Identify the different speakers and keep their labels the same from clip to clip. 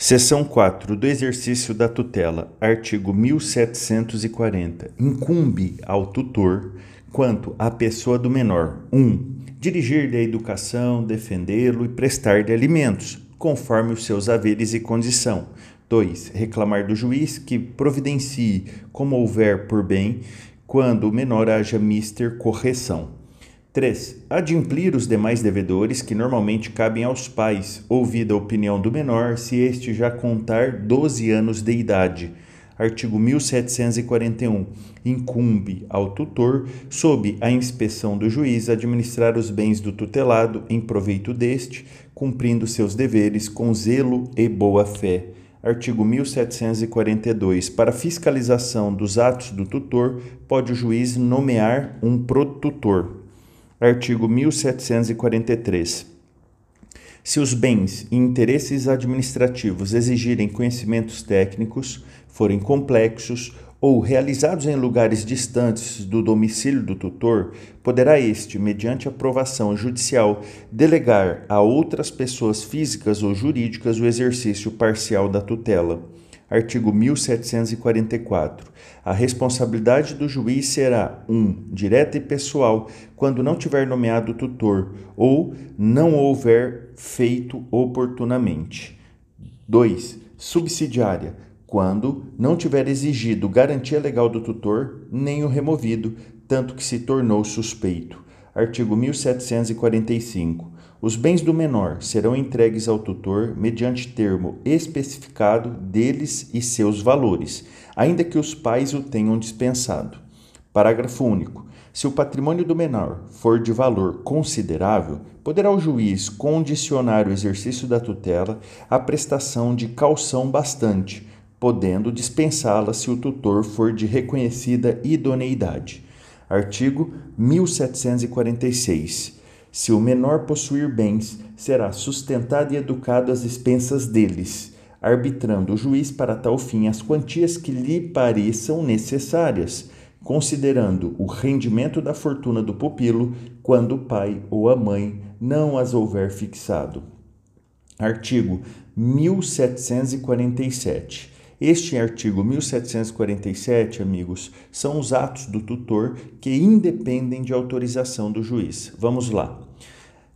Speaker 1: Seção 4 do exercício da tutela, artigo 1740. Incumbe ao tutor, quanto à pessoa do menor, 1. Um, Dirigir-lhe a educação, defendê-lo e prestar-lhe alimentos, conforme os seus haveres e condição. 2. Reclamar do juiz que providencie, como houver por bem, quando o menor haja mister correção. 3. Adimplir os demais devedores que normalmente cabem aos pais, ouvida a opinião do menor, se este já contar 12 anos de idade. Artigo 1741. Incumbe ao tutor, sob a inspeção do juiz, administrar os bens do tutelado em proveito deste, cumprindo seus deveres com zelo e boa fé. Artigo 1742. Para fiscalização dos atos do tutor, pode o juiz nomear um protutor. Artigo 1743. Se os bens e interesses administrativos exigirem conhecimentos técnicos, forem complexos ou realizados em lugares distantes do domicílio do tutor, poderá este, mediante aprovação judicial, delegar a outras pessoas físicas ou jurídicas o exercício parcial da tutela Artigo 1744. A responsabilidade do juiz será 1. Um, direta e pessoal, quando não tiver nomeado tutor ou não houver feito oportunamente. 2. Subsidiária, quando não tiver exigido garantia legal do tutor, nem o removido, tanto que se tornou suspeito. Artigo 1745. Os bens do menor serão entregues ao tutor mediante termo especificado deles e seus valores, ainda que os pais o tenham dispensado. Parágrafo único. Se o patrimônio do menor for de valor considerável, poderá o juiz condicionar o exercício da tutela à prestação de calção bastante, podendo dispensá-la se o tutor for de reconhecida idoneidade. Artigo 1746. Se o menor possuir bens, será sustentado e educado às expensas deles, arbitrando o juiz para tal fim as quantias que lhe pareçam necessárias, considerando o rendimento da fortuna do pupilo quando o pai ou a mãe não as houver fixado. Artigo 1747. Este artigo 1747, amigos, são os atos do tutor que independem de autorização do juiz. Vamos lá.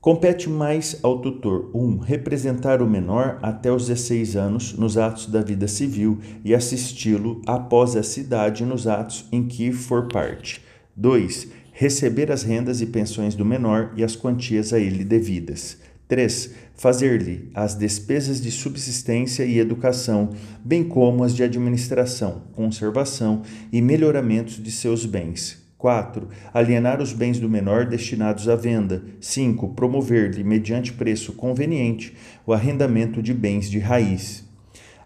Speaker 1: Compete mais ao tutor 1. Um, representar o menor até os 16 anos nos atos da vida civil e assisti-lo após a cidade nos atos em que for parte. 2. Receber as rendas e pensões do menor e as quantias a ele devidas. 3. Fazer-lhe as despesas de subsistência e educação, bem como as de administração, conservação e melhoramentos de seus bens. 4. Alienar os bens do menor destinados à venda. 5. Promover-lhe, mediante preço conveniente, o arrendamento de bens de raiz.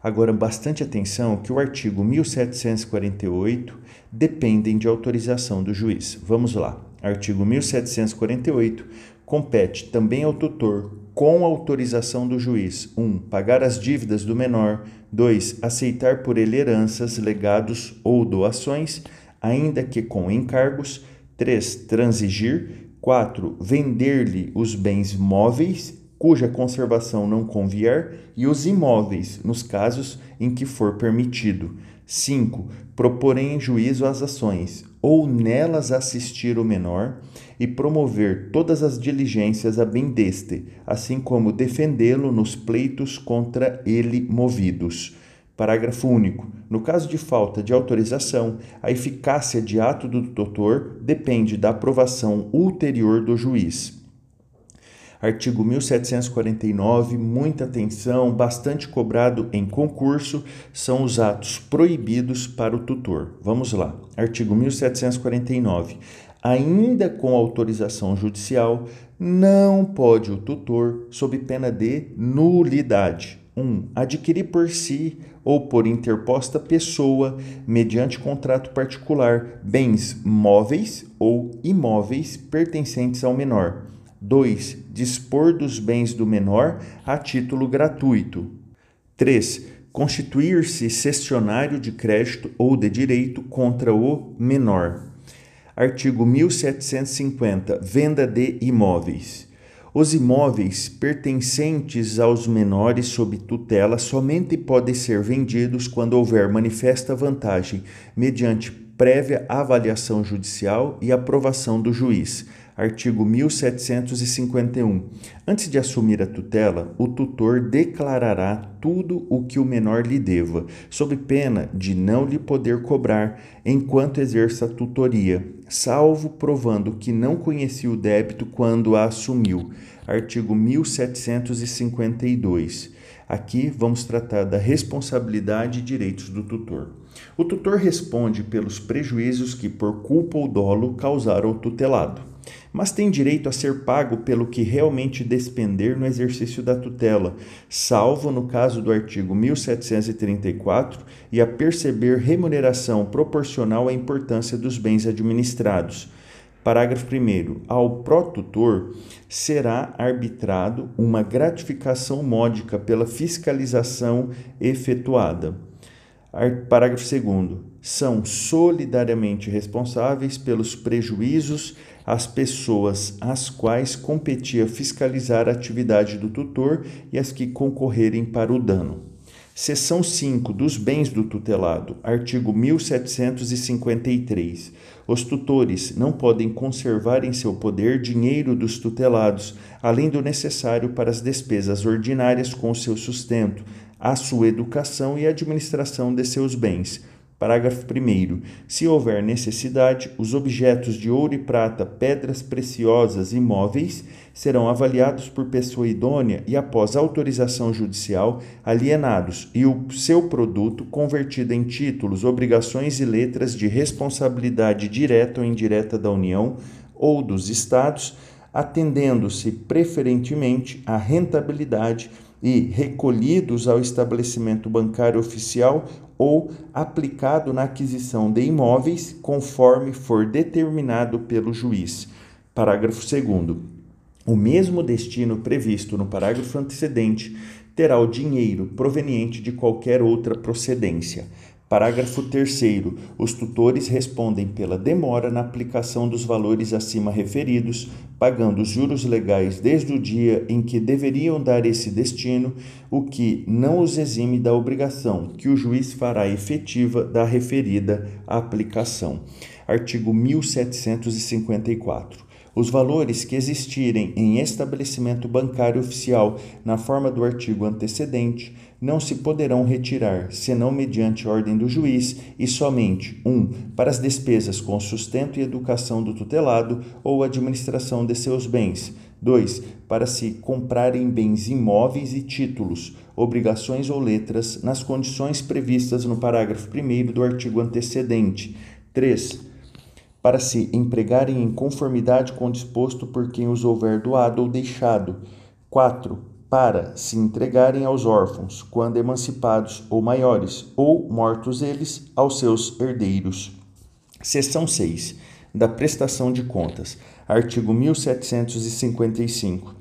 Speaker 1: Agora, bastante atenção que o artigo 1748 dependem de autorização do juiz. Vamos lá. Artigo 1748 compete também ao tutor, com autorização do juiz, 1. Um, pagar as dívidas do menor, 2. Aceitar por ele heranças, legados ou doações, ainda que com encargos, 3. Transigir, 4. Vender-lhe os bens móveis, cuja conservação não convier, e os imóveis, nos casos em que for permitido. 5. Propor em juízo as ações, ou nelas assistir o menor, e promover todas as diligências a bem deste, assim como defendê-lo nos pleitos contra ele movidos. Parágrafo único. No caso de falta de autorização, a eficácia de ato do tutor depende da aprovação ulterior do juiz. Artigo 1749, muita atenção, bastante cobrado em concurso, são os atos proibidos para o tutor. Vamos lá. Artigo 1749. Ainda com autorização judicial, não pode o tutor, sob pena de nulidade, 1. Um, adquirir por si ou por interposta pessoa, mediante contrato particular, bens móveis ou imóveis pertencentes ao menor. 2. Dispor dos bens do menor a título gratuito. 3. Constituir-se cessionário de crédito ou de direito contra o menor. Artigo 1750. Venda de imóveis. Os imóveis pertencentes aos menores sob tutela somente podem ser vendidos quando houver manifesta vantagem, mediante prévia avaliação judicial e aprovação do juiz artigo 1751. Antes de assumir a tutela, o tutor declarará tudo o que o menor lhe deva, sob pena de não lhe poder cobrar enquanto exerça a tutoria, salvo provando que não conhecia o débito quando a assumiu. Artigo 1752. Aqui vamos tratar da responsabilidade e direitos do tutor. O tutor responde pelos prejuízos que, por culpa ou dolo, causaram ao tutelado mas tem direito a ser pago pelo que realmente despender no exercício da tutela, salvo no caso do artigo 1734 e a perceber remuneração proporcional à importância dos bens administrados. Parágrafo 1. Ao protutor será arbitrado uma gratificação módica pela fiscalização efetuada. Parágrafo 2. São solidariamente responsáveis pelos prejuízos as pessoas às quais competia fiscalizar a atividade do tutor e as que concorrerem para o dano. Seção 5 dos bens do tutelado, artigo 1753. Os tutores não podem conservar em seu poder dinheiro dos tutelados, além do necessário para as despesas ordinárias com seu sustento, a sua educação e administração de seus bens Parágrafo 1. Se houver necessidade, os objetos de ouro e prata, pedras preciosas e móveis serão avaliados por pessoa idônea e, após autorização judicial, alienados e o seu produto convertido em títulos, obrigações e letras de responsabilidade direta ou indireta da União ou dos Estados, atendendo-se preferentemente à rentabilidade e recolhidos ao estabelecimento bancário oficial ou aplicado na aquisição de imóveis, conforme for determinado pelo juiz. Parágrafo 2. O mesmo destino previsto no parágrafo antecedente terá o dinheiro proveniente de qualquer outra procedência. Parágrafo 3. Os tutores respondem pela demora na aplicação dos valores acima referidos, pagando os juros legais desde o dia em que deveriam dar esse destino, o que não os exime da obrigação que o juiz fará efetiva da referida aplicação. Artigo 1754. Os valores que existirem em estabelecimento bancário oficial na forma do artigo antecedente não se poderão retirar, senão mediante ordem do juiz, e somente 1. Um, para as despesas com sustento e educação do tutelado ou administração de seus bens. 2. Para se comprarem bens imóveis e títulos, obrigações ou letras, nas condições previstas no parágrafo 1 do artigo antecedente. 3 para se empregarem em conformidade com o disposto por quem os houver doado ou deixado. 4. Para se entregarem aos órfãos, quando emancipados ou maiores, ou mortos eles, aos seus herdeiros. Seção 6. Da prestação de contas. Artigo 1755.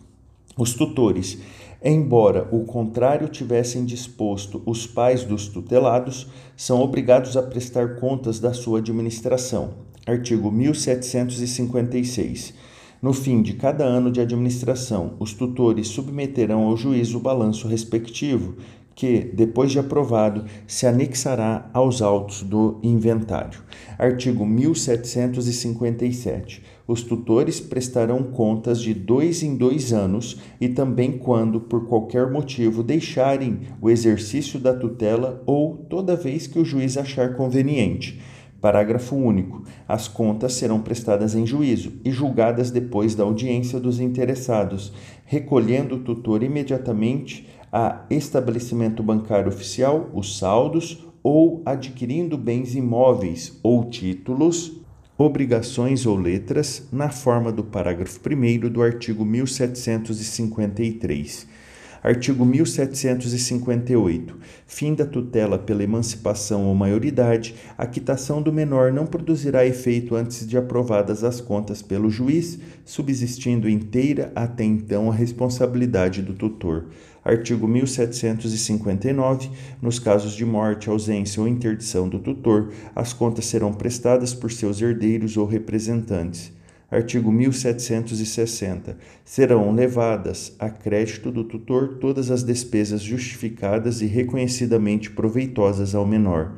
Speaker 1: Os tutores, embora o contrário tivessem disposto os pais dos tutelados, são obrigados a prestar contas da sua administração Artigo 1756. No fim de cada ano de administração, os tutores submeterão ao juízo o balanço respectivo, que, depois de aprovado, se anexará aos autos do inventário. Artigo 1757. Os tutores prestarão contas de dois em dois anos e também quando, por qualquer motivo, deixarem o exercício da tutela ou toda vez que o juiz achar conveniente Parágrafo único. As contas serão prestadas em juízo e julgadas depois da audiência dos interessados, recolhendo o tutor imediatamente a estabelecimento bancário oficial os saldos ou adquirindo bens imóveis ou títulos, obrigações ou letras, na forma do parágrafo 1 do artigo 1753. Artigo 1758. Fim da tutela pela emancipação ou maioridade, a quitação do menor não produzirá efeito antes de aprovadas as contas pelo juiz, subsistindo inteira até então a responsabilidade do tutor. Artigo 1759. Nos casos de morte, ausência ou interdição do tutor, as contas serão prestadas por seus herdeiros ou representantes. Artigo 1760. Serão levadas a crédito do tutor todas as despesas justificadas e reconhecidamente proveitosas ao menor.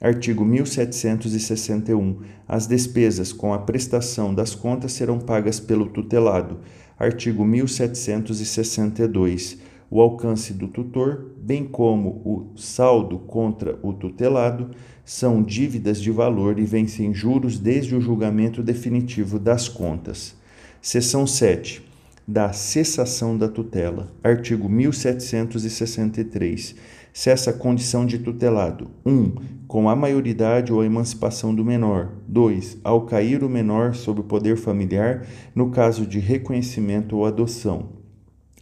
Speaker 1: Artigo 1761. As despesas com a prestação das contas serão pagas pelo tutelado. Artigo 1762 o alcance do tutor, bem como o saldo contra o tutelado, são dívidas de valor e vencem juros desde o julgamento definitivo das contas. Seção 7. Da cessação da tutela. Artigo 1763. Cessa a condição de tutelado: 1. Um, com a maioridade ou a emancipação do menor. 2. Ao cair o menor sob o poder familiar, no caso de reconhecimento ou adoção.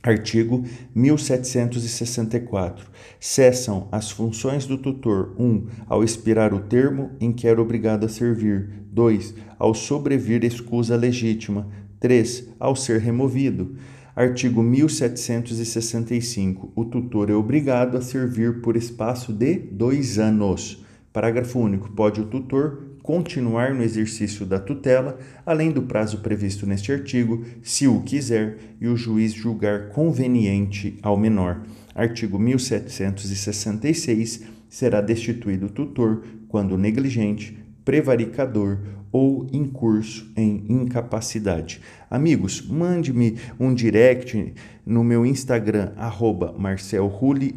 Speaker 1: Artigo 1764. Cessam as funções do tutor: 1. Um, ao expirar o termo em que era obrigado a servir. 2. Ao sobrevir escusa legítima. 3. Ao ser removido. Artigo 1765. O tutor é obrigado a servir por espaço de dois anos. Parágrafo único. Pode o tutor continuar no exercício da tutela, além do prazo previsto neste artigo, se o quiser e o juiz julgar conveniente ao menor. Artigo 1766. Será destituído o tutor quando negligente, prevaricador ou incurso em incapacidade. Amigos, mande-me um direct no meu Instagram, arroba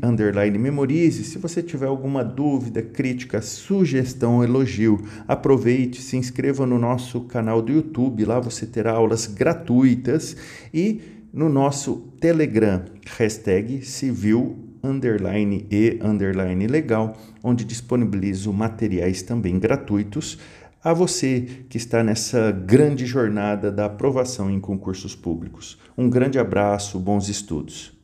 Speaker 1: underline memorize. Se você tiver alguma dúvida, crítica, sugestão, elogio, aproveite, se inscreva no nosso canal do YouTube, lá você terá aulas gratuitas e no nosso Telegram, hashtag civil underline e underline legal, onde disponibilizo materiais também gratuitos a você que está nessa grande jornada da aprovação em concursos públicos. Um grande abraço, bons estudos.